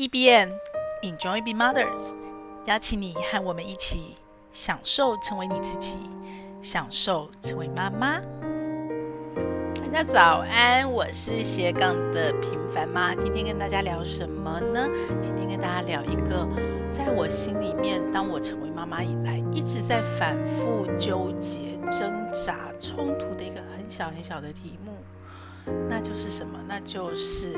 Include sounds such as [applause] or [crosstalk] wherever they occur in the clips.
EBN Enjoy Be Mothers，邀请你和我们一起享受成为你自己，享受成为妈妈。大家早安，我是斜杠的平凡妈。今天跟大家聊什么呢？今天跟大家聊一个在我心里面，当我成为妈妈以来，一直在反复纠结、挣扎、冲突的一个很小很小的题目，那就是什么？那就是。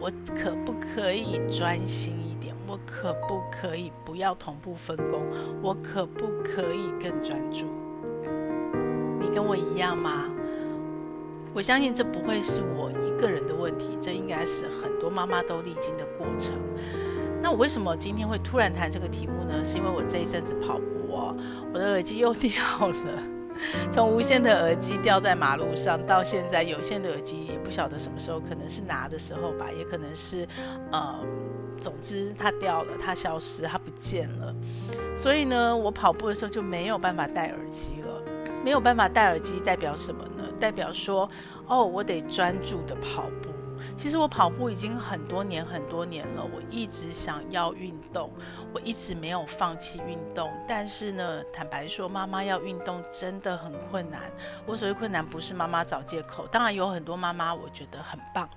我可不可以专心一点？我可不可以不要同步分工？我可不可以更专注？你跟我一样吗？我相信这不会是我一个人的问题，这应该是很多妈妈都历经的过程。那我为什么今天会突然谈这个题目呢？是因为我这一阵子跑步哦，我的耳机又掉了。[laughs] 从无线的耳机掉在马路上，到现在有线的耳机也不晓得什么时候，可能是拿的时候吧，也可能是，呃，总之它掉了，它消失，它不见了。所以呢，我跑步的时候就没有办法戴耳机了。没有办法戴耳机代表什么呢？代表说，哦，我得专注的跑步。其实我跑步已经很多年很多年了，我一直想要运动，我一直没有放弃运动。但是呢，坦白说，妈妈要运动真的很困难。我所谓困难，不是妈妈找借口。当然有很多妈妈，我觉得很棒，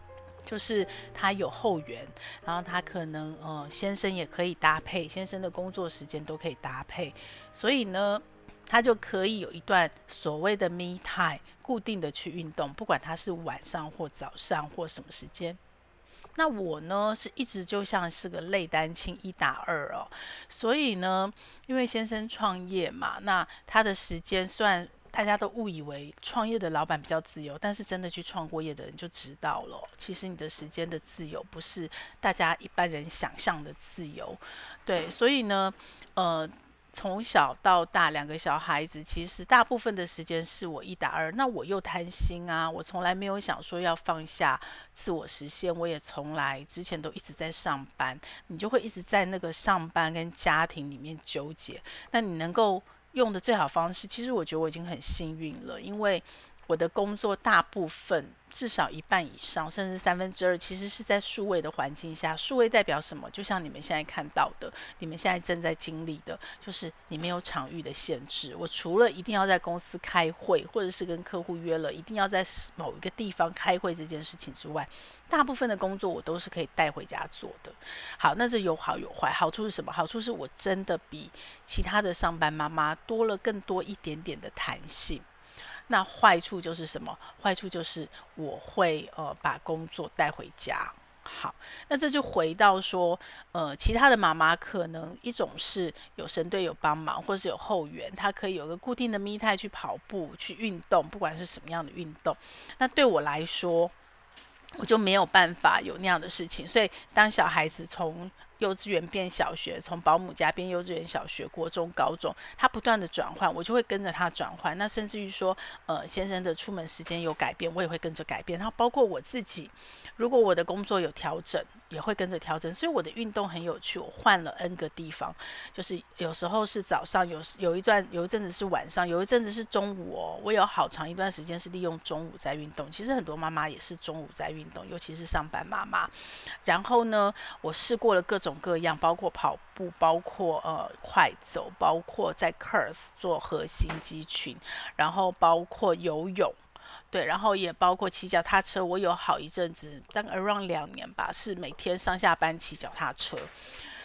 就是她有后援，然后她可能呃先生也可以搭配，先生的工作时间都可以搭配，所以呢。他就可以有一段所谓的 me time，固定的去运动，不管他是晚上或早上或什么时间。那我呢，是一直就像是个类单亲一打二哦，所以呢，因为先生创业嘛，那他的时间虽然大家都误以为创业的老板比较自由，但是真的去创过业的人就知道了，其实你的时间的自由不是大家一般人想象的自由。对，所以呢，呃。从小到大，两个小孩子，其实大部分的时间是我一打二。那我又贪心啊，我从来没有想说要放下自我实现。我也从来之前都一直在上班，你就会一直在那个上班跟家庭里面纠结。那你能够用的最好方式，其实我觉得我已经很幸运了，因为我的工作大部分。至少一半以上，甚至三分之二，其实是在数位的环境下。数位代表什么？就像你们现在看到的，你们现在正在经历的，就是你没有场域的限制。我除了一定要在公司开会，或者是跟客户约了一定要在某一个地方开会这件事情之外，大部分的工作我都是可以带回家做的。好，那这有好有坏。好处是什么？好处是我真的比其他的上班妈妈多了更多一点点的弹性。那坏处就是什么？坏处就是我会呃把工作带回家。好，那这就回到说，呃，其他的妈妈可能一种是有神队友帮忙，或是有后援，她可以有个固定的 me time 去跑步、去运动，不管是什么样的运动。那对我来说，我就没有办法有那样的事情。所以当小孩子从幼稚园变小学，从保姆家变幼稚园、小学、国中、高中，他不断的转换，我就会跟着他转换。那甚至于说，呃，先生的出门时间有改变，我也会跟着改变。然后包括我自己，如果我的工作有调整，也会跟着调整。所以我的运动很有趣，我换了 N 个地方，就是有时候是早上，有有一段有一阵子是晚上，有一阵子是中午哦。我有好长一段时间是利用中午在运动。其实很多妈妈也是中午在运动，尤其是上班妈妈。然后呢，我试过了各种。各样，包括跑步，包括呃快走，包括在 Curse 做核心肌群，然后包括游泳，对，然后也包括骑脚踏车。我有好一阵子，大概 around 两年吧，是每天上下班骑脚踏车。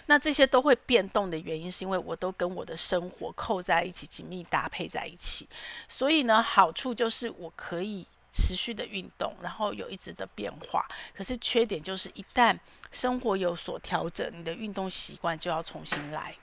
那这些都会变动的原因，是因为我都跟我的生活扣在一起，紧密搭配在一起。所以呢，好处就是我可以。持续的运动，然后有一直的变化。可是缺点就是，一旦生活有所调整，你的运动习惯就要重新来。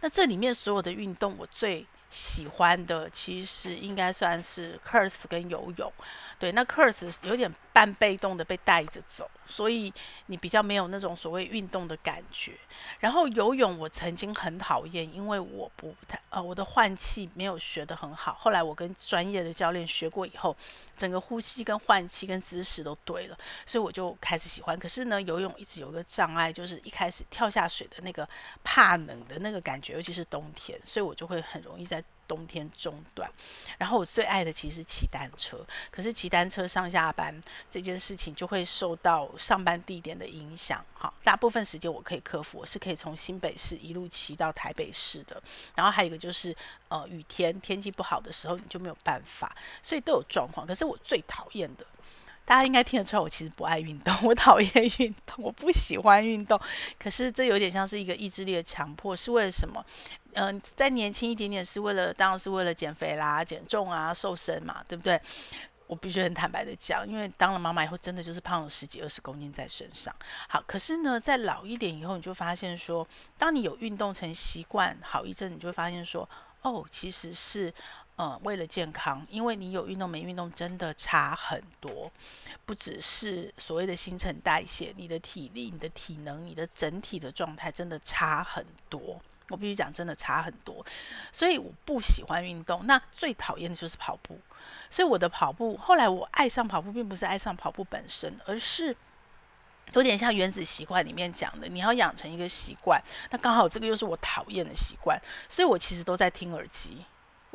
那这里面所有的运动，我最喜欢的其实应该算是 Curse 跟游泳。对，那 Curse 有点半被动的被带着走，所以你比较没有那种所谓运动的感觉。然后游泳我曾经很讨厌，因为我不太呃我的换气没有学得很好。后来我跟专业的教练学过以后，整个呼吸跟换气跟姿势都对了，所以我就开始喜欢。可是呢，游泳一直有个障碍，就是一开始跳下水的那个怕冷的那个感觉，尤其是冬天，所以我就会很容易在冬天中断。然后我最爱的其实骑单车，可是骑单车上下班这件事情就会受到上班地点的影响。哈，大部分时间我可以克服，我是可以从新北市一路骑到台北市的。然后还有一个就是，呃，雨天天气不好的时候你就没有办法，所以都有状况。可是我最讨厌的。大家应该听得出来，我其实不爱运动，[laughs] 我讨厌运动，我不喜欢运动。可是这有点像是一个意志力的强迫，是为了什么？嗯、呃，再年轻一点点是为了，当然是为了减肥啦、减重啊、瘦身嘛，对不对？我必须很坦白的讲，因为当了妈妈以后，真的就是胖了十几二十公斤在身上。好，可是呢，在老一点以后，你就发现说，当你有运动成习惯好一阵，你就会发现说，哦，其实是。嗯，为了健康，因为你有运动没运动真的差很多，不只是所谓的新陈代谢，你的体力、你的体能、你的整体的状态真的差很多。我必须讲，真的差很多。所以我不喜欢运动，那最讨厌的就是跑步。所以我的跑步，后来我爱上跑步，并不是爱上跑步本身，而是有点像原子习惯里面讲的，你要养成一个习惯。那刚好这个又是我讨厌的习惯，所以我其实都在听耳机。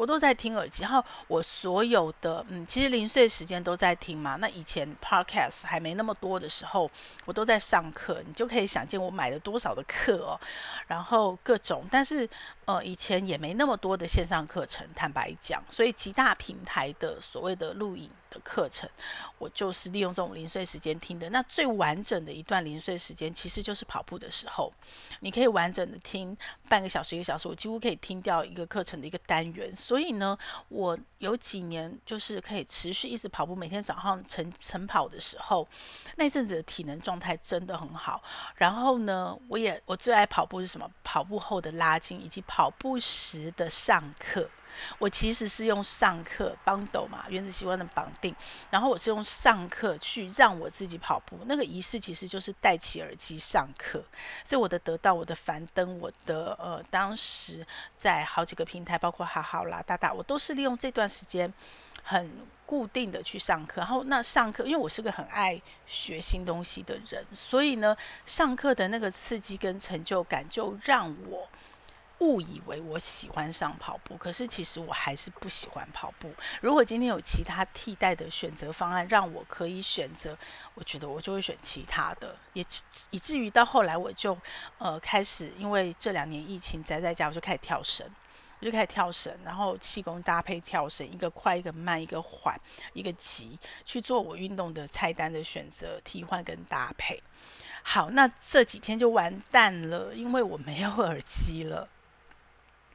我都在听耳机，然后我所有的嗯，其实零碎时间都在听嘛。那以前 podcast 还没那么多的时候，我都在上课，你就可以想见我买了多少的课哦。然后各种，但是呃，以前也没那么多的线上课程，坦白讲，所以极大平台的所谓的录影的课程，我就是利用这种零碎时间听的。那最完整的一段零碎时间，其实就是跑步的时候，你可以完整的听半个小时、一个小时，我几乎可以听掉一个课程的一个单元。所以呢，我有几年就是可以持续一直跑步，每天早上晨晨跑的时候，那阵子的体能状态真的很好。然后呢，我也我最爱跑步是什么？跑步后的拉筋，以及跑步时的上课。我其实是用上课 bundle 嘛，原子习惯的绑定，然后我是用上课去让我自己跑步，那个仪式其实就是戴起耳机上课，所以我的得到，我的樊登，我的呃，当时在好几个平台，包括好好啦、大大，我都是利用这段时间很固定的去上课，然后那上课，因为我是个很爱学新东西的人，所以呢，上课的那个刺激跟成就感就让我。误以为我喜欢上跑步，可是其实我还是不喜欢跑步。如果今天有其他替代的选择方案，让我可以选择，我觉得我就会选其他的。也以至于到后来，我就呃开始，因为这两年疫情宅在家，我就开始跳绳，我就开始跳绳，然后气功搭配跳绳，一个快，一个慢，一个缓，一个急，去做我运动的菜单的选择、替换跟搭配。好，那这几天就完蛋了，因为我没有耳机了。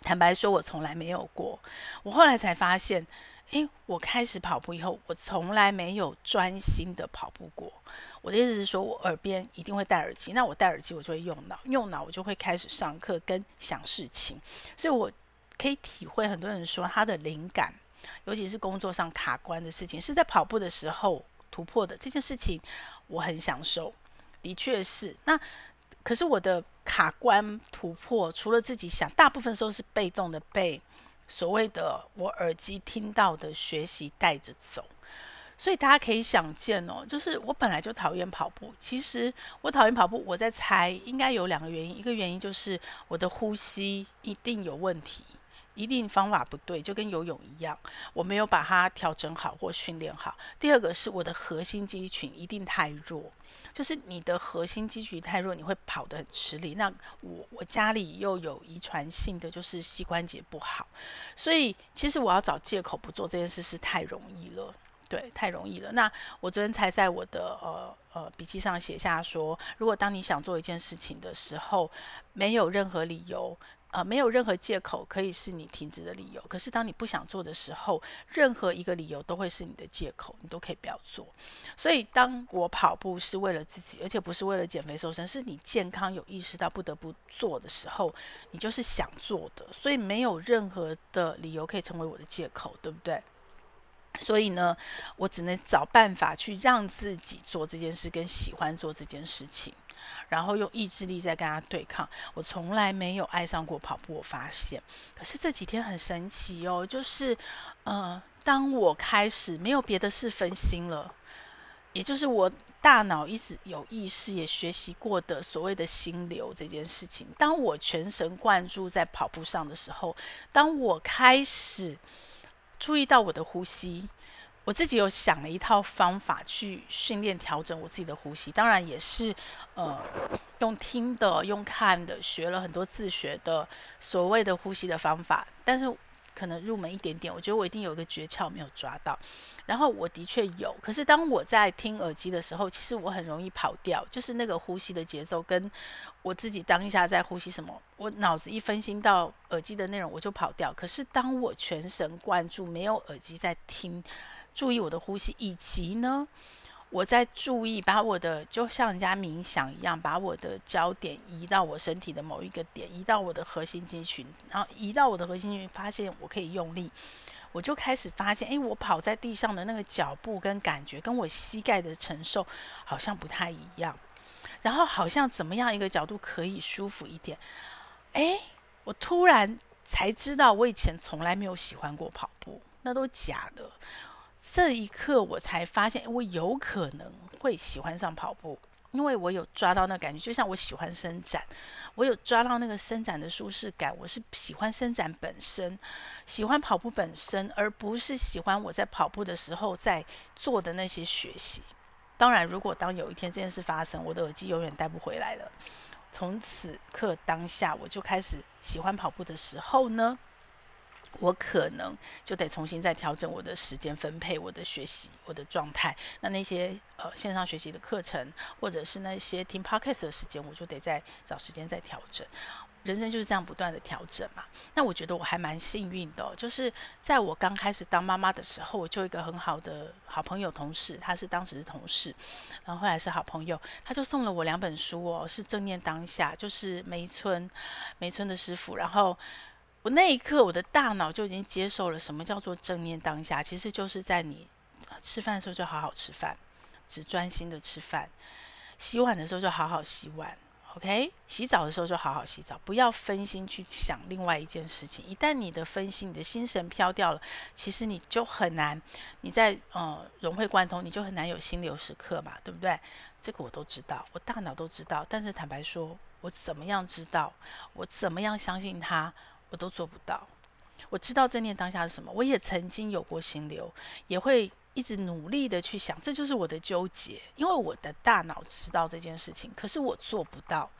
坦白说，我从来没有过。我后来才发现，诶，我开始跑步以后，我从来没有专心的跑步过。我的意思是说，我耳边一定会戴耳机。那我戴耳机，我就会用脑，用脑我就会开始上课跟想事情。所以我可以体会很多人说他的灵感，尤其是工作上卡关的事情，是在跑步的时候突破的。这件事情我很享受，的确是。那可是我的。卡关突破，除了自己想，大部分时候是被动的被所谓的我耳机听到的学习带着走，所以大家可以想见哦，就是我本来就讨厌跑步。其实我讨厌跑步，我在猜应该有两个原因，一个原因就是我的呼吸一定有问题。一定方法不对，就跟游泳一样，我没有把它调整好或训练好。第二个是我的核心肌群一定太弱，就是你的核心肌群太弱，你会跑得很吃力。那我我家里又有遗传性的，就是膝关节不好，所以其实我要找借口不做这件事是太容易了，对，太容易了。那我昨天才在我的呃呃笔记上写下说，如果当你想做一件事情的时候，没有任何理由。呃，没有任何借口可以是你停止的理由。可是当你不想做的时候，任何一个理由都会是你的借口，你都可以不要做。所以，当我跑步是为了自己，而且不是为了减肥瘦身，是你健康有意识到不得不做的时候，你就是想做的。所以没有任何的理由可以成为我的借口，对不对？所以呢，我只能找办法去让自己做这件事，跟喜欢做这件事情。然后用意志力在跟他对抗。我从来没有爱上过跑步，我发现。可是这几天很神奇哦，就是，呃，当我开始没有别的事分心了，也就是我大脑一直有意识也学习过的所谓的心流这件事情。当我全神贯注在跑步上的时候，当我开始注意到我的呼吸，我自己有想了一套方法去训练调整我自己的呼吸。当然也是呃用听的、用看的，学了很多自学的所谓的呼吸的方法，但是。可能入门一点点，我觉得我一定有一个诀窍没有抓到。然后我的确有，可是当我在听耳机的时候，其实我很容易跑掉，就是那个呼吸的节奏跟我自己当下在呼吸什么，我脑子一分心到耳机的内容，我就跑掉。可是当我全神贯注，没有耳机在听，注意我的呼吸，以及呢，我在注意，把我的就像人家冥想一样，把我的焦点移到我身体的某一个点，移到我的核心肌群，然后移到我的核心肌群，发现我可以用力，我就开始发现，哎，我跑在地上的那个脚步跟感觉，跟我膝盖的承受好像不太一样，然后好像怎么样一个角度可以舒服一点，哎，我突然才知道，我以前从来没有喜欢过跑步，那都假的。这一刻，我才发现，我有可能会喜欢上跑步，因为我有抓到那感觉，就像我喜欢伸展，我有抓到那个伸展的舒适感。我是喜欢伸展本身，喜欢跑步本身，而不是喜欢我在跑步的时候在做的那些学习。当然，如果当有一天这件事发生，我的耳机永远带不回来了。从此刻当下，我就开始喜欢跑步的时候呢，我可能就得重新再调整我的时间分配，我的学习，我的状态。那那些呃线上学习的课程，或者是那些听 podcast 的时间，我就得再找时间再调整。人生就是这样不断的调整嘛。那我觉得我还蛮幸运的，就是在我刚开始当妈妈的时候，我就一个很好的好朋友同事，他是当时的同事，然后后来是好朋友，他就送了我两本书哦，是正念当下，就是梅村梅村的师傅，然后。我那一刻，我的大脑就已经接受了什么叫做正念当下，其实就是在你吃饭的时候就好好吃饭，只专心的吃饭；洗碗的时候就好好洗碗，OK？洗澡的时候就好好洗澡，不要分心去想另外一件事情。一旦你的分心，你的心神飘掉了，其实你就很难，你在呃融会贯通，你就很难有心流时刻嘛，对不对？这个我都知道，我大脑都知道，但是坦白说，我怎么样知道？我怎么样相信他？我都做不到。我知道正念当下是什么，我也曾经有过心流，也会一直努力的去想，这就是我的纠结。因为我的大脑知道这件事情，可是我做不到。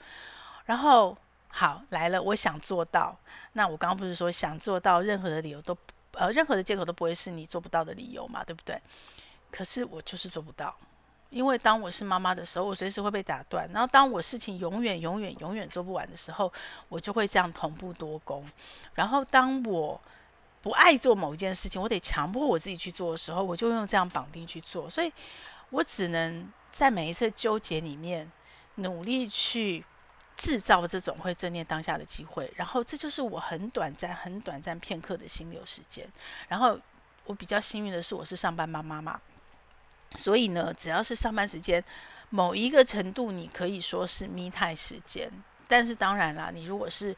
然后好来了，我想做到。那我刚刚不是说想做到，任何的理由都呃，任何的借口都不会是你做不到的理由嘛，对不对？可是我就是做不到。因为当我是妈妈的时候，我随时会被打断。然后当我事情永远、永远、永远做不完的时候，我就会这样同步多工。然后当我不爱做某一件事情，我得强迫我自己去做的时候，我就用这样绑定去做。所以我只能在每一次纠结里面努力去制造这种会正念当下的机会。然后这就是我很短暂、很短暂片刻的心流时间。然后我比较幸运的是，我是上班妈妈嘛。所以呢，只要是上班时间，某一个程度，你可以说是 me time 时间。但是当然啦，你如果是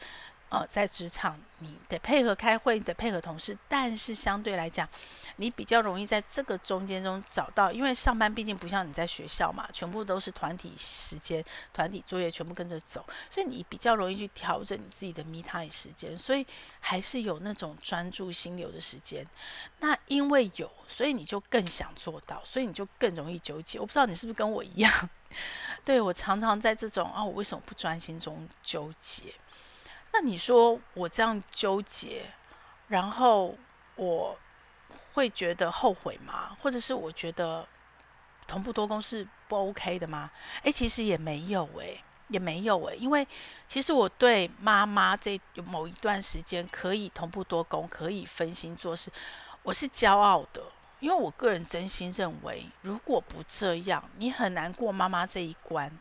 呃在职场，你得配合开会，你得配合同事。但是相对来讲，你比较容易在这个中间中找到，因为上班毕竟不像你在学校嘛，全部都是团体时间、团体作业，全部跟着走，所以你比较容易去调整你自己的 me time 时间。所以还是有那种专注心流的时间。那因为有，所以你就更想做到，所以你就更容易纠结。我不知道你是不是跟我一样？[laughs] 对，我常常在这种啊，我为什么不专心中纠结？那你说我这样纠结，然后我会觉得后悔吗？或者是我觉得同步多工是不 OK 的吗？诶，其实也没有诶，也没有诶，因为其实我对妈妈这某一段时间可以同步多工，可以分心做事，我是骄傲的。因为我个人真心认为，如果不这样，你很难过妈妈这一关。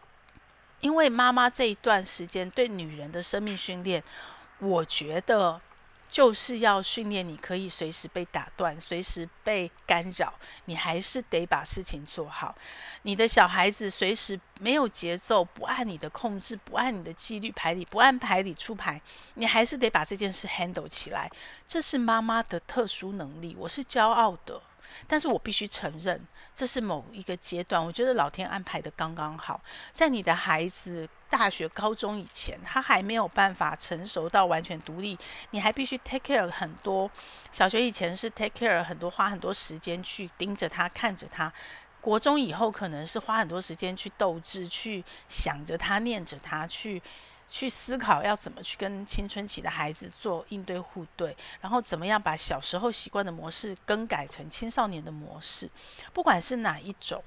因为妈妈这一段时间对女人的生命训练，我觉得就是要训练你可以随时被打断，随时被干扰，你还是得把事情做好。你的小孩子随时没有节奏，不按你的控制，不按你的纪律排理，不按牌理出牌，你还是得把这件事 handle 起来。这是妈妈的特殊能力，我是骄傲的。但是我必须承认，这是某一个阶段，我觉得老天安排的刚刚好，在你的孩子大学、高中以前，他还没有办法成熟到完全独立，你还必须 take care 很多。小学以前是 take care 很多，花很多时间去盯着他、看着他；国中以后可能是花很多时间去斗智、去想着他、念着他、去。去思考要怎么去跟青春期的孩子做应对互对，然后怎么样把小时候习惯的模式更改成青少年的模式。不管是哪一种，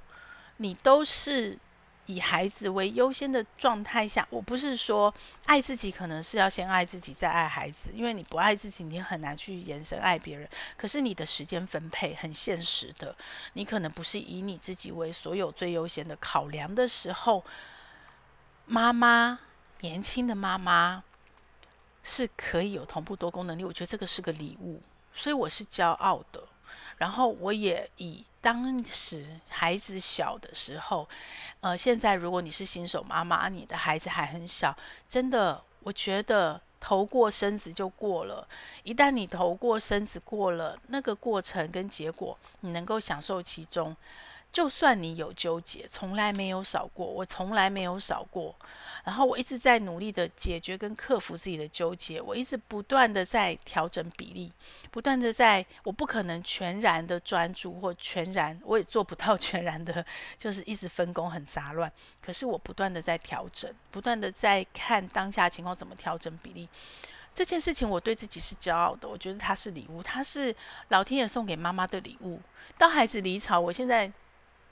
你都是以孩子为优先的状态下。我不是说爱自己可能是要先爱自己再爱孩子，因为你不爱自己，你很难去延伸爱别人。可是你的时间分配很现实的，你可能不是以你自己为所有最优先的考量的时候，妈妈。年轻的妈妈是可以有同步多功能力，我觉得这个是个礼物，所以我是骄傲的。然后我也以当时孩子小的时候，呃，现在如果你是新手妈妈，你的孩子还很小，真的，我觉得头过身子就过了。一旦你头过身子过了，那个过程跟结果，你能够享受其中。就算你有纠结，从来没有少过，我从来没有少过。然后我一直在努力的解决跟克服自己的纠结，我一直不断的在调整比例，不断的在，我不可能全然的专注或全然，我也做不到 [laughs] 全然的，就是一直分工很杂乱。可是我不断的在调整，不断的在看当下情况怎么调整比例。这件事情我对自己是骄傲的，我觉得它是礼物，它是老天爷送给妈妈的礼物。当孩子离巢，我现在。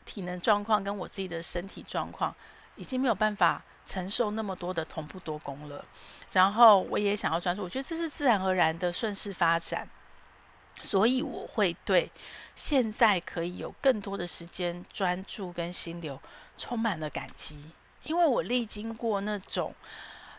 体能状况跟我自己的身体状况，已经没有办法承受那么多的同步多工了。然后我也想要专注，我觉得这是自然而然的顺势发展，所以我会对现在可以有更多的时间专注跟心流充满了感激，因为我历经过那种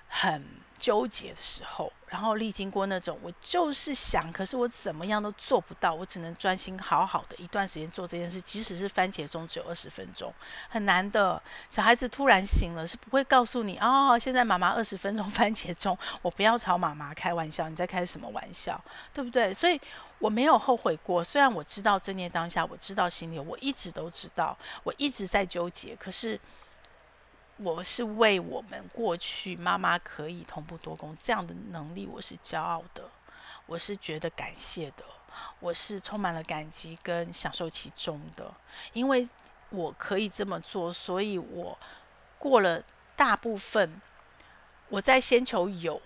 很纠结的时候。然后历经过那种，我就是想，可是我怎么样都做不到，我只能专心好好的一段时间做这件事，即使是番茄钟只有二十分钟，很难的。小孩子突然醒了，是不会告诉你哦，现在妈妈二十分钟 [laughs] 番茄钟，我不要吵妈妈开玩笑，你在开什么玩笑，对不对？所以我没有后悔过，虽然我知道正念当下，我知道心里，我一直都知道，我一直在纠结，可是。我是为我们过去妈妈可以同步多工这样的能力，我是骄傲的，我是觉得感谢的，我是充满了感激跟享受其中的，因为我可以这么做，所以我过了大部分我在先求有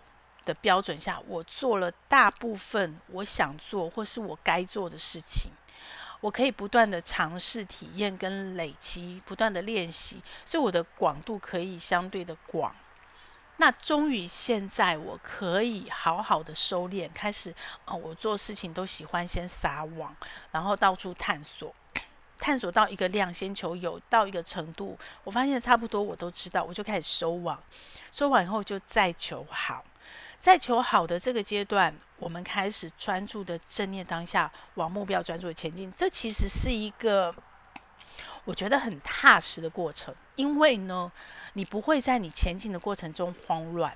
的标准下，我做了大部分我想做或是我该做的事情。我可以不断的尝试、体验跟累积，不断的练习，所以我的广度可以相对的广。那终于现在，我可以好好的收敛，开始，啊、我做事情都喜欢先撒网，然后到处探索，探索到一个量，先求有，到一个程度，我发现差不多我都知道，我就开始收网，收网以后就再求好。在求好的这个阶段，我们开始专注的正念当下，往目标专注的前进。这其实是一个我觉得很踏实的过程，因为呢，你不会在你前进的过程中慌乱，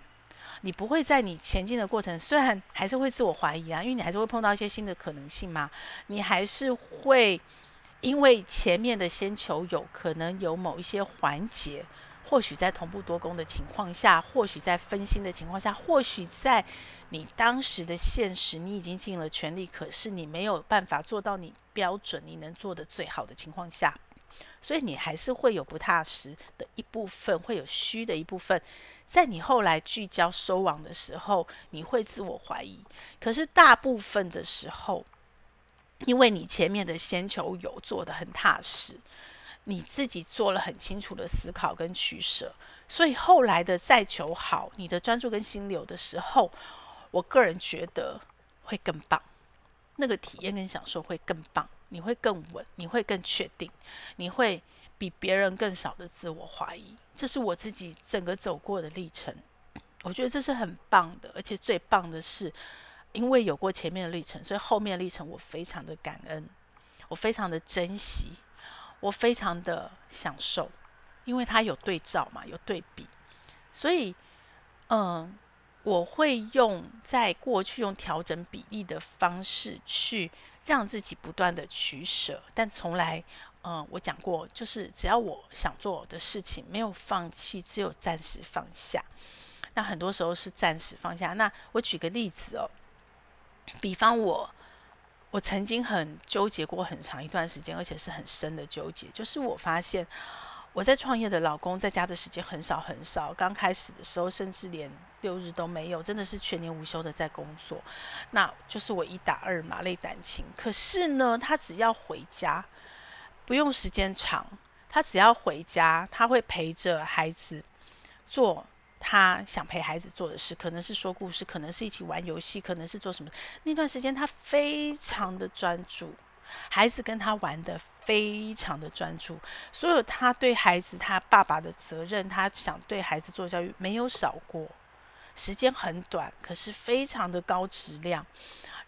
你不会在你前进的过程，虽然还是会自我怀疑啊，因为你还是会碰到一些新的可能性嘛，你还是会因为前面的先求有，可能有某一些环节。或许在同步多工的情况下，或许在分心的情况下，或许在你当时的现实，你已经尽了全力，可是你没有办法做到你标准你能做的最好的情况下，所以你还是会有不踏实的一部分，会有虚的一部分。在你后来聚焦收网的时候，你会自我怀疑。可是大部分的时候，因为你前面的先求有做得很踏实。你自己做了很清楚的思考跟取舍，所以后来的再求好，你的专注跟心流的时候，我个人觉得会更棒，那个体验跟享受会更棒，你会更稳，你会更确定，你会比别人更少的自我怀疑，这是我自己整个走过的历程，我觉得这是很棒的，而且最棒的是，因为有过前面的历程，所以后面的历程我非常的感恩，我非常的珍惜。我非常的享受，因为它有对照嘛，有对比，所以，嗯，我会用在过去用调整比例的方式去让自己不断的取舍，但从来，嗯、我讲过，就是只要我想做的事情，没有放弃，只有暂时放下。那很多时候是暂时放下。那我举个例子哦，比方我，我曾经很纠结过很长一段时间，而且是很深的纠结，就是我发现我在创业的老公在家的时间很少很少，刚开始的时候甚至连六日都没有，真的是全年无休的在工作。那就是我一打二嘛，累胆晴。可是呢，他只要回家，不用时间长，他只要回家，他会陪着孩子做。他想陪孩子做的事，可能是说故事，可能是一起玩游戏，可能是做什么。那段时间他非常的专注，孩子跟他玩得非常的专注，所有他对孩子他爸爸的责任，他想对孩子做教育没有少过。时间很短，可是非常的高质量。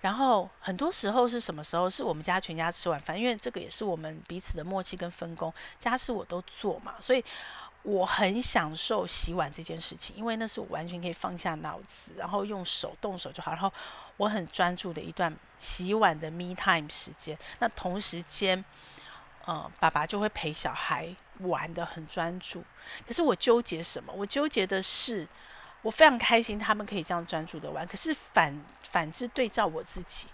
然后很多时候是什么时候？是我们家全家吃完饭，因为这个也是我们彼此的默契跟分工，家事我都做嘛，所以。我很享受洗碗这件事情，因为那是我完全可以放下脑子，然后用手动手就好。然后我很专注的一段洗碗的 me time 时间。那同时间，呃，爸爸就会陪小孩玩得很专注。可是我纠结什么？我纠结的是，我非常开心他们可以这样专注的玩。可是反反之对照我自己，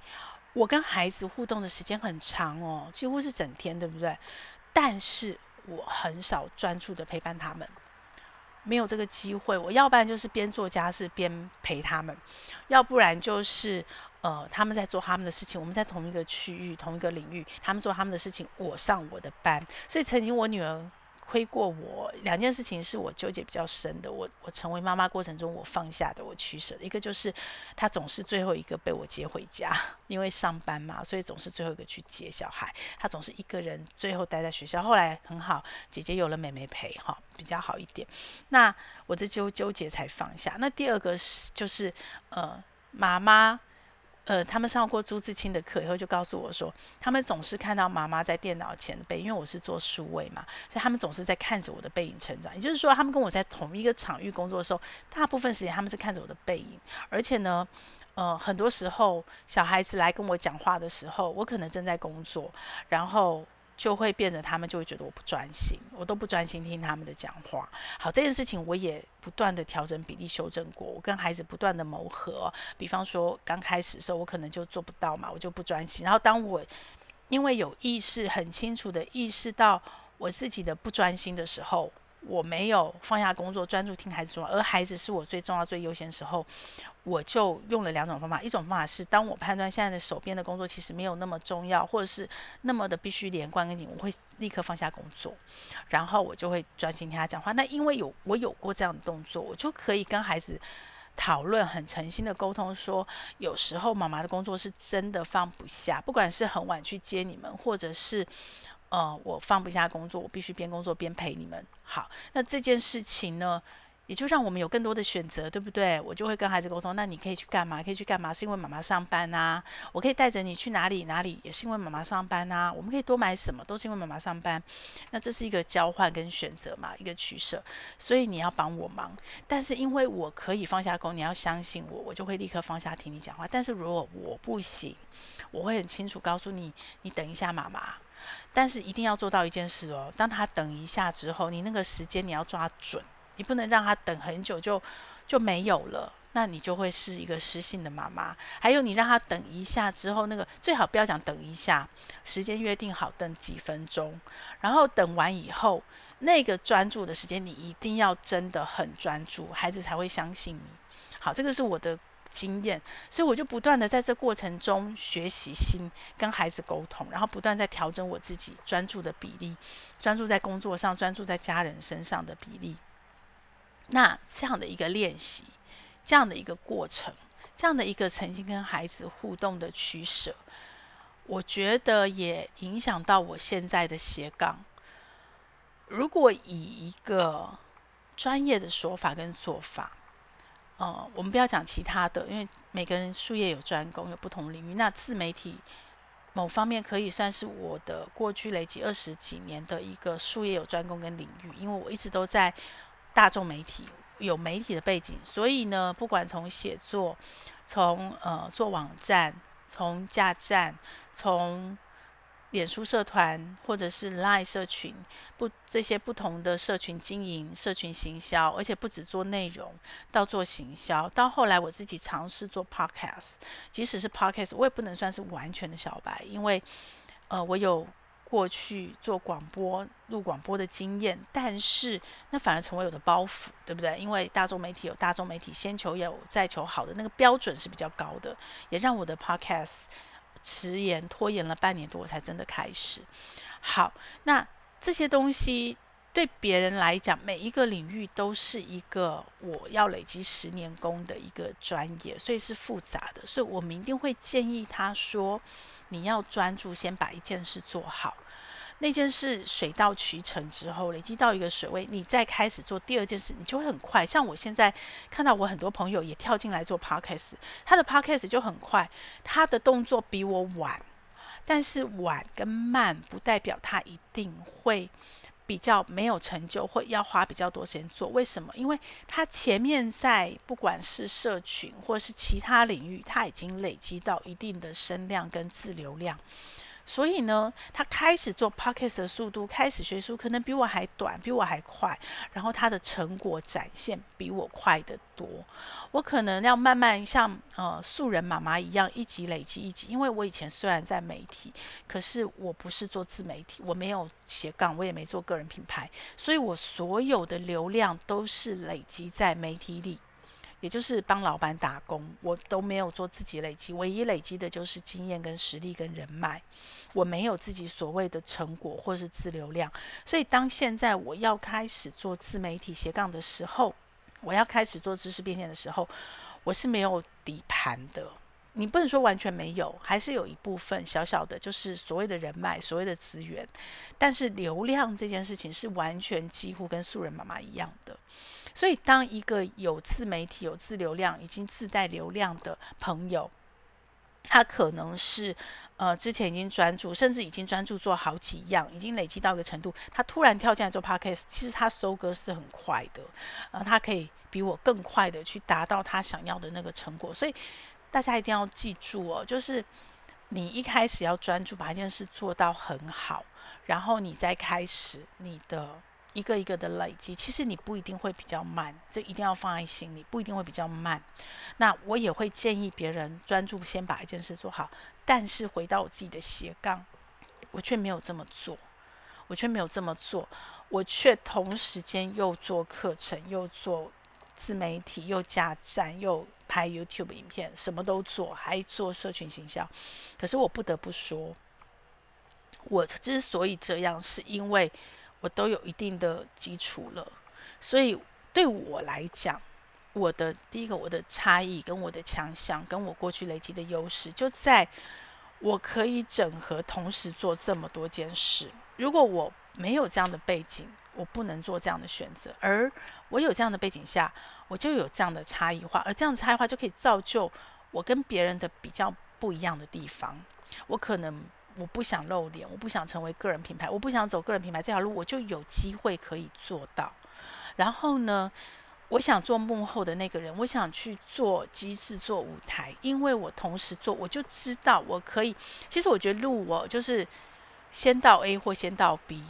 我跟孩子互动的时间很长哦，几乎是整天，对不对？但是。我很少专注的陪伴他们，没有这个机会。我要不然就是边做家事边陪他们，要不然就是呃他们在做他们的事情，我们在同一个区域、同一个领域，他们做他们的事情，我上我的班。所以曾经我女儿。亏过我两件事情是我纠结比较深的，我我成为妈妈过程中我放下的，我取舍的一个就是他总是最后一个被我接回家，因为上班嘛，所以总是最后一个去接小孩，他总是一个人最后待在学校。后来很好，姐姐有了妹妹陪哈，比较好一点。那我这纠纠结才放下。那第二个是就是呃妈妈。呃，他们上过朱自清的课以后，就告诉我说，他们总是看到妈妈在电脑前背，因为我是做数位嘛，所以他们总是在看着我的背影成长。也就是说，他们跟我在同一个场域工作的时候，大部分时间他们是看着我的背影，而且呢，呃，很多时候小孩子来跟我讲话的时候，我可能正在工作，然后。就会变得他们就会觉得我不专心，我都不专心听他们的讲话。好，这件事情我也不断的调整比例修正过，我跟孩子不断的磨合。比方说刚开始的时候我可能就做不到嘛，我就不专心。然后当我因为有意识很清楚的意识到我自己的不专心的时候。我没有放下工作，专注听孩子说话，而孩子是我最重要、最优先的时候，我就用了两种方法。一种方法是，当我判断现在的手边的工作其实没有那么重要，或者是那么的必须连贯跟紧，我会立刻放下工作，然后我就会专心听他讲话。那因为有我有过这样的动作，我就可以跟孩子讨论，很诚心的沟通说，有时候妈妈的工作是真的放不下，不管是很晚去接你们，或者是。呃，我放不下工作，我必须边工作边陪你们。好，那这件事情呢，也就让我们有更多的选择，对不对？我就会跟孩子沟通，那你可以去干嘛？可以去干嘛？是因为妈妈上班啊。我可以带着你去哪里？哪里也是因为妈妈上班啊。我们可以多买什么？都是因为妈妈上班。那这是一个交换跟选择嘛，一个取舍。所以你要帮我忙，但是因为我可以放下工，你要相信我，我就会立刻放下听你讲话。但是如果我不行，我会很清楚告诉你，你等一下，妈妈。但是一定要做到一件事哦，当他等一下之后，你那个时间你要抓准，你不能让他等很久就就没有了，那你就会是一个失信的妈妈。还有你让他等一下之后，那个最好不要讲等一下，时间约定好等几分钟，然后等完以后，那个专注的时间你一定要真的很专注，孩子才会相信你。好，这个是我的。经验，所以我就不断的在这过程中学习新跟孩子沟通，然后不断在调整我自己专注的比例，专注在工作上，专注在家人身上的比例。那这样的一个练习，这样的一个过程，这样的一个曾经跟孩子互动的取舍，我觉得也影响到我现在的斜杠。如果以一个专业的说法跟做法。呃，我们不要讲其他的，因为每个人术业有专攻，有不同领域。那自媒体某方面可以算是我的过去累积二十几年的一个术业有专攻跟领域，因为我一直都在大众媒体有媒体的背景，所以呢，不管从写作，从呃做网站，从架站，从脸书社团或者是 Line 社群，不这些不同的社群经营、社群行销，而且不止做内容，到做行销，到后来我自己尝试做 Podcast，即使是 Podcast，我也不能算是完全的小白，因为呃，我有过去做广播、录广播的经验，但是那反而成为我的包袱，对不对？因为大众媒体有大众媒体先求有再求好的那个标准是比较高的，也让我的 Podcast。迟延拖延了半年多，我才真的开始。好，那这些东西对别人来讲，每一个领域都是一个我要累积十年功的一个专业，所以是复杂的。所以我们一定会建议他说，你要专注，先把一件事做好。那件事水到渠成之后，累积到一个水位，你再开始做第二件事，你就会很快。像我现在看到我很多朋友也跳进来做 podcast，他的 podcast 就很快，他的动作比我晚，但是晚跟慢不代表他一定会比较没有成就，或要花比较多时间做。为什么？因为他前面在不管是社群或是其他领域，他已经累积到一定的声量跟自流量。所以呢，他开始做 podcast 的速度，开始学书，可能比我还短，比我还快。然后他的成果展现比我快得多。我可能要慢慢像呃素人妈妈一样，一级累积一级。因为我以前虽然在媒体，可是我不是做自媒体，我没有斜杠，我也没做个人品牌，所以我所有的流量都是累积在媒体里。也就是帮老板打工，我都没有做自己累积，唯一累积的就是经验跟实力跟人脉，我没有自己所谓的成果或是自流量。所以当现在我要开始做自媒体斜杠的时候，我要开始做知识变现的时候，我是没有底盘的。你不能说完全没有，还是有一部分小小的，就是所谓的人脉、所谓的资源。但是流量这件事情是完全几乎跟素人妈妈一样的。所以，当一个有自媒体、有自流量、已经自带流量的朋友，他可能是呃之前已经专注，甚至已经专注做好几样，已经累积到一个程度，他突然跳进来做 podcast，其实他收割是很快的，呃，他可以比我更快的去达到他想要的那个成果。所以大家一定要记住哦，就是你一开始要专注把一件事做到很好，然后你再开始你的。一个一个的累积，其实你不一定会比较慢，这一定要放在心里，不一定会比较慢。那我也会建议别人专注先把一件事做好，但是回到我自己的斜杠，我却没有这么做，我却没有这么做，我却同时间又做课程，又做自媒体，又加站，又拍 YouTube 影片，什么都做，还做社群行销。可是我不得不说，我之所以这样，是因为。我都有一定的基础了，所以对我来讲，我的第一个我的差异跟我的强项，跟我过去累积的优势，就在我可以整合同时做这么多件事。如果我没有这样的背景，我不能做这样的选择；而我有这样的背景下，我就有这样的差异化，而这样的差异化就可以造就我跟别人的比较不一样的地方。我可能。我不想露脸，我不想成为个人品牌，我不想走个人品牌这条路，我就有机会可以做到。然后呢，我想做幕后的那个人，我想去做机制、做舞台，因为我同时做，我就知道我可以。其实我觉得路我就是先到 A 或先到 B。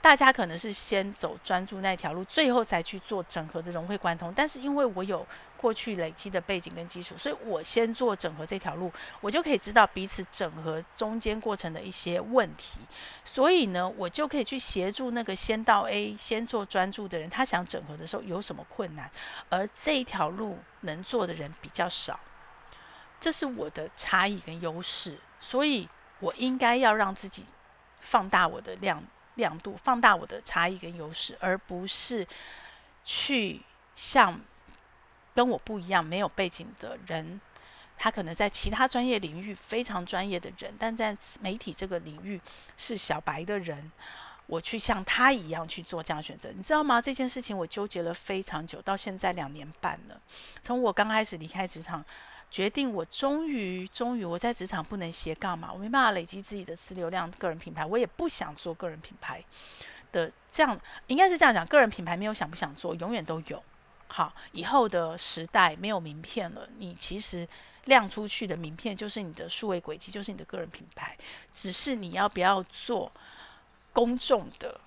大家可能是先走专注那条路，最后才去做整合的融会贯通。但是因为我有过去累积的背景跟基础，所以我先做整合这条路，我就可以知道彼此整合中间过程的一些问题。所以呢，我就可以去协助那个先到 A 先做专注的人，他想整合的时候有什么困难，而这一条路能做的人比较少，这是我的差异跟优势。所以我应该要让自己放大我的量。亮度放大我的差异跟优势，而不是去像跟我不一样没有背景的人，他可能在其他专业领域非常专业的人，但在媒体这个领域是小白的人，我去像他一样去做这样选择，你知道吗？这件事情我纠结了非常久，到现在两年半了，从我刚开始离开职场。决定我终于终于我在职场不能斜杠嘛，我没办法累积自己的自流量个人品牌，我也不想做个人品牌的这样，应该是这样讲，个人品牌没有想不想做，永远都有。好，以后的时代没有名片了，你其实亮出去的名片，就是你的数位轨迹，就是你的个人品牌。只是你要不要做公众的，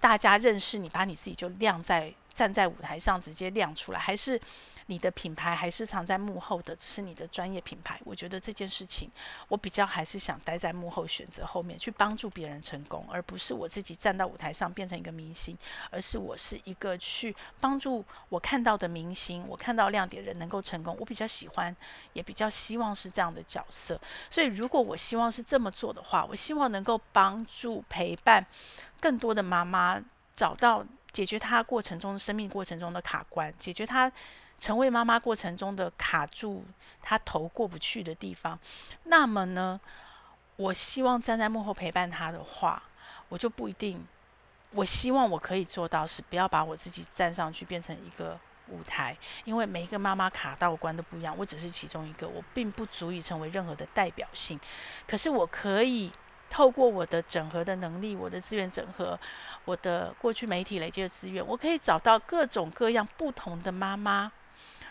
大家认识你，把你自己就亮在站在舞台上直接亮出来，还是？你的品牌还是藏在幕后的，只是你的专业品牌。我觉得这件事情，我比较还是想待在幕后，选择后面去帮助别人成功，而不是我自己站到舞台上变成一个明星，而是我是一个去帮助我看到的明星，我看到亮点人能够成功。我比较喜欢，也比较希望是这样的角色。所以，如果我希望是这么做的话，我希望能够帮助陪伴更多的妈妈找到解决她过程中生命过程中的卡关，解决她。成为妈妈过程中的卡住，她头过不去的地方，那么呢，我希望站在幕后陪伴她的话，我就不一定。我希望我可以做到是不要把我自己站上去变成一个舞台，因为每一个妈妈卡到关都不一样，我只是其中一个，我并不足以成为任何的代表性。可是我可以透过我的整合的能力，我的资源整合，我的过去媒体累积的资源，我可以找到各种各样不同的妈妈。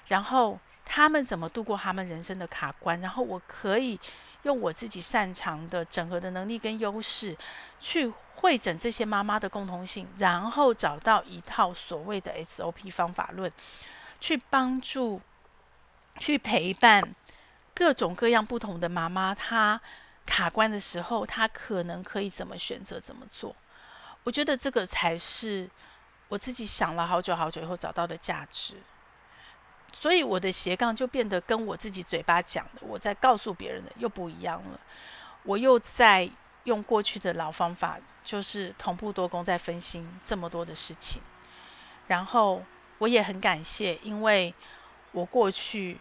然后他们怎么度过他们人生的卡关？然后我可以用我自己擅长的整合的能力跟优势，去会诊这些妈妈的共同性，然后找到一套所谓的 SOP 方法论，去帮助、去陪伴各种各样不同的妈妈。她卡关的时候，她可能可以怎么选择、怎么做？我觉得这个才是我自己想了好久好久以后找到的价值。所以我的斜杠就变得跟我自己嘴巴讲的，我在告诉别人的又不一样了。我又在用过去的老方法，就是同步多工，在分心这么多的事情。然后我也很感谢，因为我过去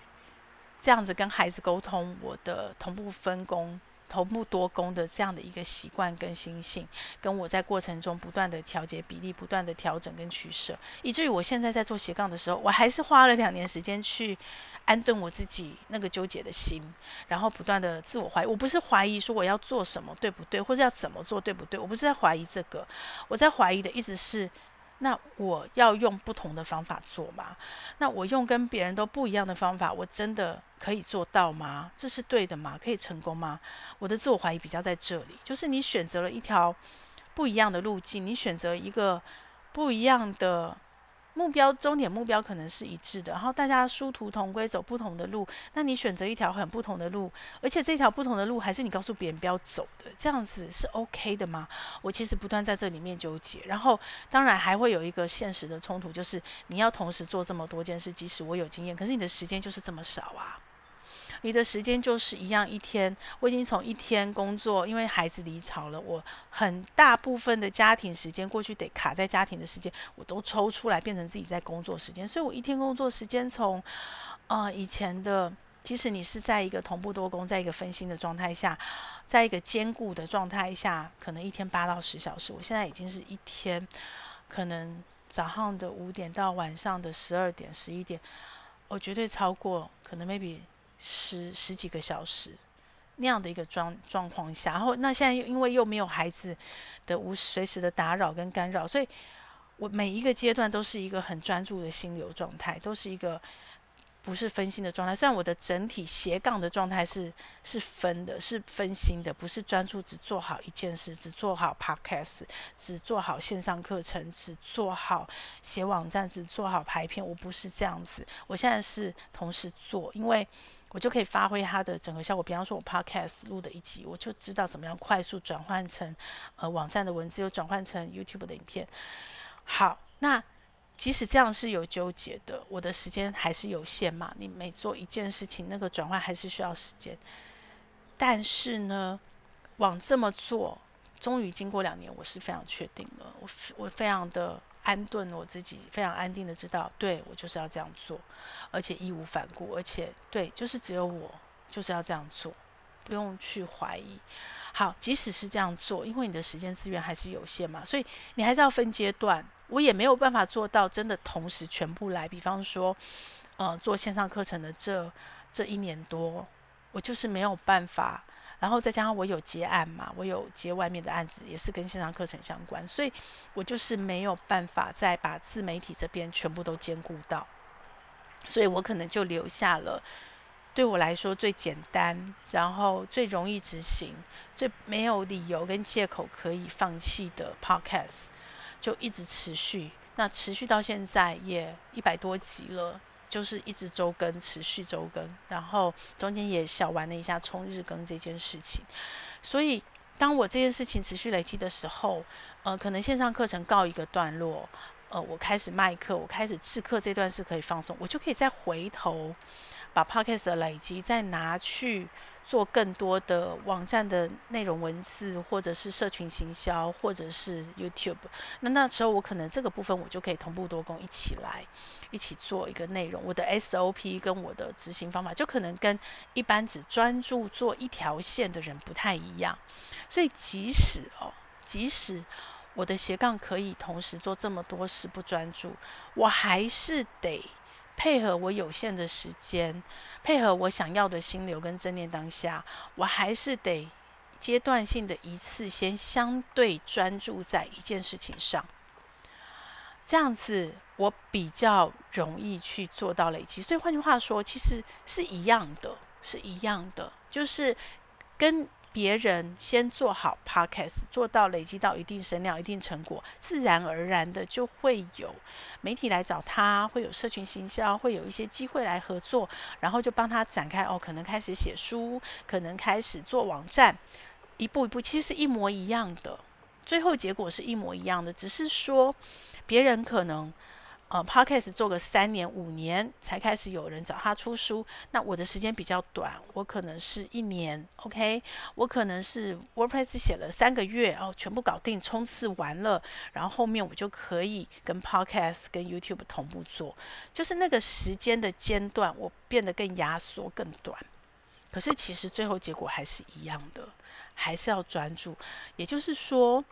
这样子跟孩子沟通，我的同步分工。同步多工的这样的一个习惯跟心性，跟我在过程中不断的调节比例，不断的调整跟取舍，以至于我现在在做斜杠的时候，我还是花了两年时间去安顿我自己那个纠结的心，然后不断的自我怀疑。我不是怀疑说我要做什么对不对，或者要怎么做对不对，我不是在怀疑这个，我在怀疑的意思是。那我要用不同的方法做吗？那我用跟别人都不一样的方法，我真的可以做到吗？这是对的吗？可以成功吗？我的自我怀疑比较在这里，就是你选择了一条不一样的路径，你选择一个不一样的。目标终点目标可能是一致的，然后大家殊途同归，走不同的路。那你选择一条很不同的路，而且这条不同的路还是你告诉别人不要走的，这样子是 OK 的吗？我其实不断在这里面纠结，然后当然还会有一个现实的冲突，就是你要同时做这么多件事，即使我有经验，可是你的时间就是这么少啊。你的时间就是一样，一天我已经从一天工作，因为孩子离巢了，我很大部分的家庭时间过去得卡在家庭的时间，我都抽出来变成自己在工作时间，所以我一天工作时间从，呃，以前的，即使你是在一个同步多工，在一个分心的状态下，在一个兼顾的状态下，可能一天八到十小时，我现在已经是一天，可能早上的五点到晚上的十二点、十一点，我绝对超过，可能 maybe。十十几个小时那样的一个状状况下，然后那现在又因为又没有孩子的无随时的打扰跟干扰，所以我每一个阶段都是一个很专注的心流状态，都是一个不是分心的状态。虽然我的整体斜杠的状态是是分的，是分心的，不是专注只做好一件事，只做好 podcast，只做好线上课程，只做好写网站，只做好排片。我不是这样子，我现在是同时做，因为。我就可以发挥它的整个效果。比方说，我 Podcast 录的一集，我就知道怎么样快速转换成呃网站的文字，又转换成 YouTube 的影片。好，那即使这样是有纠结的，我的时间还是有限嘛。你每做一件事情，那个转换还是需要时间。但是呢，往这么做，终于经过两年，我是非常确定了。我我非常的。安顿我自己，非常安定的知道，对，我就是要这样做，而且义无反顾，而且对，就是只有我就是要这样做，不用去怀疑。好，即使是这样做，因为你的时间资源还是有限嘛，所以你还是要分阶段。我也没有办法做到真的同时全部来。比方说，呃，做线上课程的这这一年多，我就是没有办法。然后再加上我有接案嘛，我有接外面的案子，也是跟线上课程相关，所以我就是没有办法再把自媒体这边全部都兼顾到，所以我可能就留下了对我来说最简单，然后最容易执行，最没有理由跟借口可以放弃的 Podcast，就一直持续。那持续到现在也一百多集了，就是一直周更，持续周更，然后中间也小玩了一下冲日更这件事情。所以，当我这件事情持续累积的时候，呃，可能线上课程告一个段落，呃，我开始卖课，我开始制课，这段是可以放松，我就可以再回头把 Podcast 的累积再拿去。做更多的网站的内容文字，或者是社群行销，或者是 YouTube。那那时候我可能这个部分我就可以同步多工一起来，一起做一个内容。我的 SOP 跟我的执行方法就可能跟一般只专注做一条线的人不太一样。所以即使哦，即使我的斜杠可以同时做这么多事不专注，我还是得。配合我有限的时间，配合我想要的心流跟正念当下，我还是得阶段性的一次先相对专注在一件事情上，这样子我比较容易去做到累积。所以换句话说，其实是一样的，是一样的，就是跟。别人先做好 Podcast，做到累积到一定声量、一定成果，自然而然的就会有媒体来找他，会有社群行销，会有一些机会来合作，然后就帮他展开哦，可能开始写书，可能开始做网站，一步一步，其实是一模一样的，最后结果是一模一样的，只是说别人可能。呃，Podcast 做个三年五年才开始有人找他出书，那我的时间比较短，我可能是一年，OK，我可能是 WordPress 写了三个月哦，全部搞定冲刺完了，然后后面我就可以跟 Podcast 跟 YouTube 同步做，就是那个时间的间断我变得更压缩更短，可是其实最后结果还是一样的，还是要专注，也就是说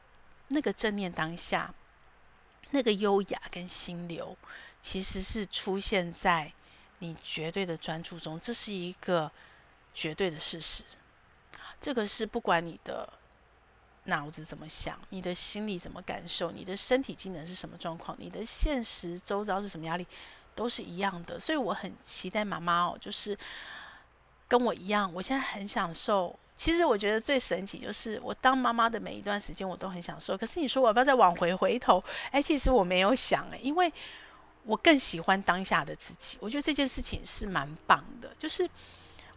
那个正念当下。那个优雅跟心流，其实是出现在你绝对的专注中，这是一个绝对的事实。这个是不管你的脑子怎么想，你的心里怎么感受，你的身体机能是什么状况，你的现实周遭是什么压力，都是一样的。所以我很期待妈妈哦，就是跟我一样，我现在很享受。其实我觉得最神奇就是，我当妈妈的每一段时间，我都很享受。可是你说我要不要再往回回头？哎，其实我没有想哎，因为我更喜欢当下的自己。我觉得这件事情是蛮棒的，就是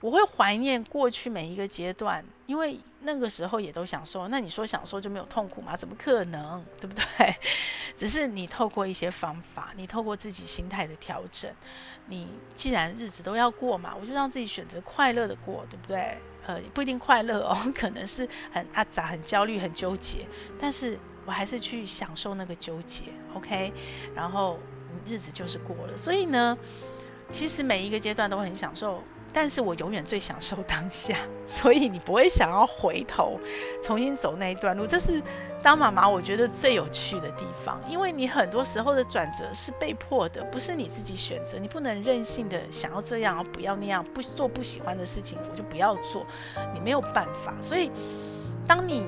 我会怀念过去每一个阶段，因为那个时候也都享受。那你说享受就没有痛苦吗？怎么可能？对不对？[laughs] 只是你透过一些方法，你透过自己心态的调整，你既然日子都要过嘛，我就让自己选择快乐的过，对不对？呃，不一定快乐哦，[laughs] 可能是很阿杂、很焦虑、很纠结，但是我还是去享受那个纠结，OK，然后日子就是过了。所以呢，其实每一个阶段都很享受。但是我永远最享受当下，[laughs] 所以你不会想要回头重新走那一段路。这是当妈妈我觉得最有趣的地方，因为你很多时候的转折是被迫的，不是你自己选择。你不能任性的想要这样，而不要那样，不做不喜欢的事情，我就不要做。你没有办法。所以，当你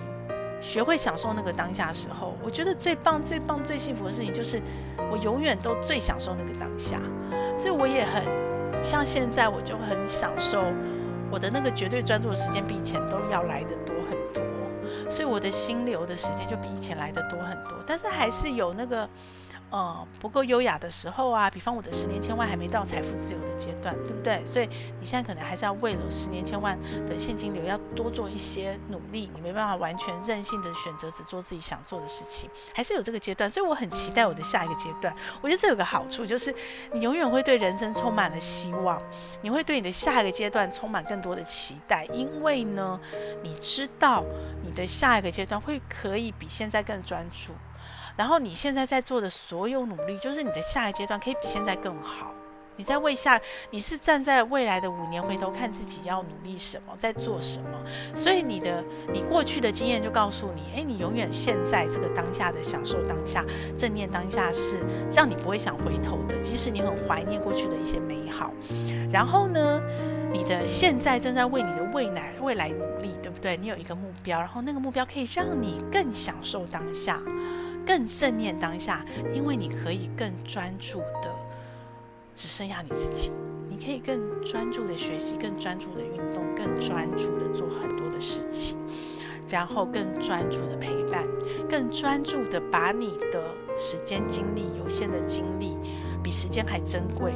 学会享受那个当下的时候，我觉得最棒、最棒、最幸福的事情就是，我永远都最享受那个当下。所以我也很。像现在我就很享受我的那个绝对专注的时间，比以前都要来的多很多，所以我的心流的时间就比以前来的多很多，但是还是有那个。呃，不够优雅的时候啊，比方我的十年千万还没到财富自由的阶段，对不对？所以你现在可能还是要为了十年千万的现金流，要多做一些努力。你没办法完全任性的选择只做自己想做的事情，还是有这个阶段。所以我很期待我的下一个阶段。我觉得这有个好处，就是你永远会对人生充满了希望，你会对你的下一个阶段充满更多的期待，因为呢，你知道你的下一个阶段会可以比现在更专注。然后你现在在做的所有努力，就是你的下一阶段可以比现在更好。你在为下，你是站在未来的五年回头看自己要努力什么，在做什么。所以你的你过去的经验就告诉你，诶，你永远现在这个当下的享受当下，正念当下是让你不会想回头的，即使你很怀念过去的一些美好。然后呢，你的现在正在为你的未来未来努力，对不对？你有一个目标，然后那个目标可以让你更享受当下。更正念当下，因为你可以更专注的，只剩下你自己。你可以更专注的学习，更专注的运动，更专注的做很多的事情，然后更专注的陪伴，更专注的把你的时间精力、有限的精力，比时间还珍贵，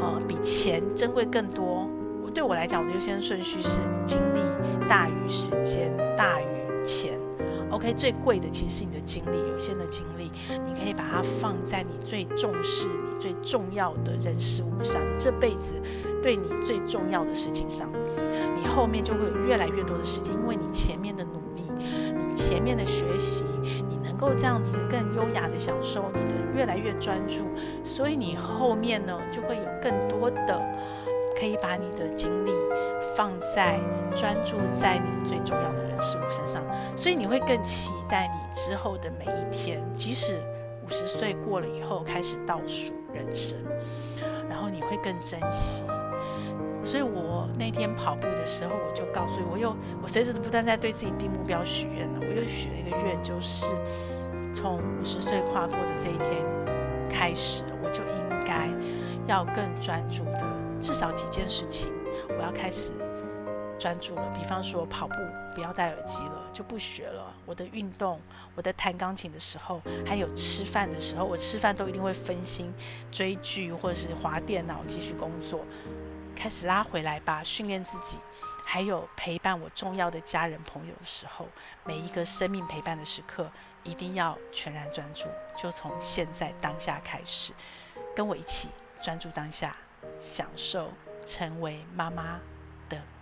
呃，比钱珍贵更多。对我来讲，我的优先顺序是精力大于时间大于钱。OK，最贵的其实是你的精力，有限的精力，你可以把它放在你最重视、你最重要的人事物上，你这辈子对你最重要的事情上，你后面就会有越来越多的时间，因为你前面的努力，你前面的学习，你能够这样子更优雅的享受，你的越来越专注，所以你后面呢就会有更多的可以把你的精力放在专注在你最重要的事物身上。所以你会更期待你之后的每一天，即使五十岁过了以后开始倒数人生，然后你会更珍惜。所以我那天跑步的时候，我就告诉我又我随时不断在对自己定目标许愿了。我又许了一个愿，就是从五十岁跨过的这一天开始，我就应该要更专注的，至少几件事情，我要开始。专注了，比方说跑步不要戴耳机了，就不学了。我的运动，我的弹钢琴的时候，还有吃饭的时候，我吃饭都一定会分心追剧或者是滑电脑继续工作。开始拉回来吧，训练自己，还有陪伴我重要的家人朋友的时候，每一个生命陪伴的时刻，一定要全然专注。就从现在当下开始，跟我一起专注当下，享受成为妈妈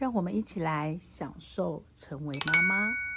让我们一起来享受成为妈妈。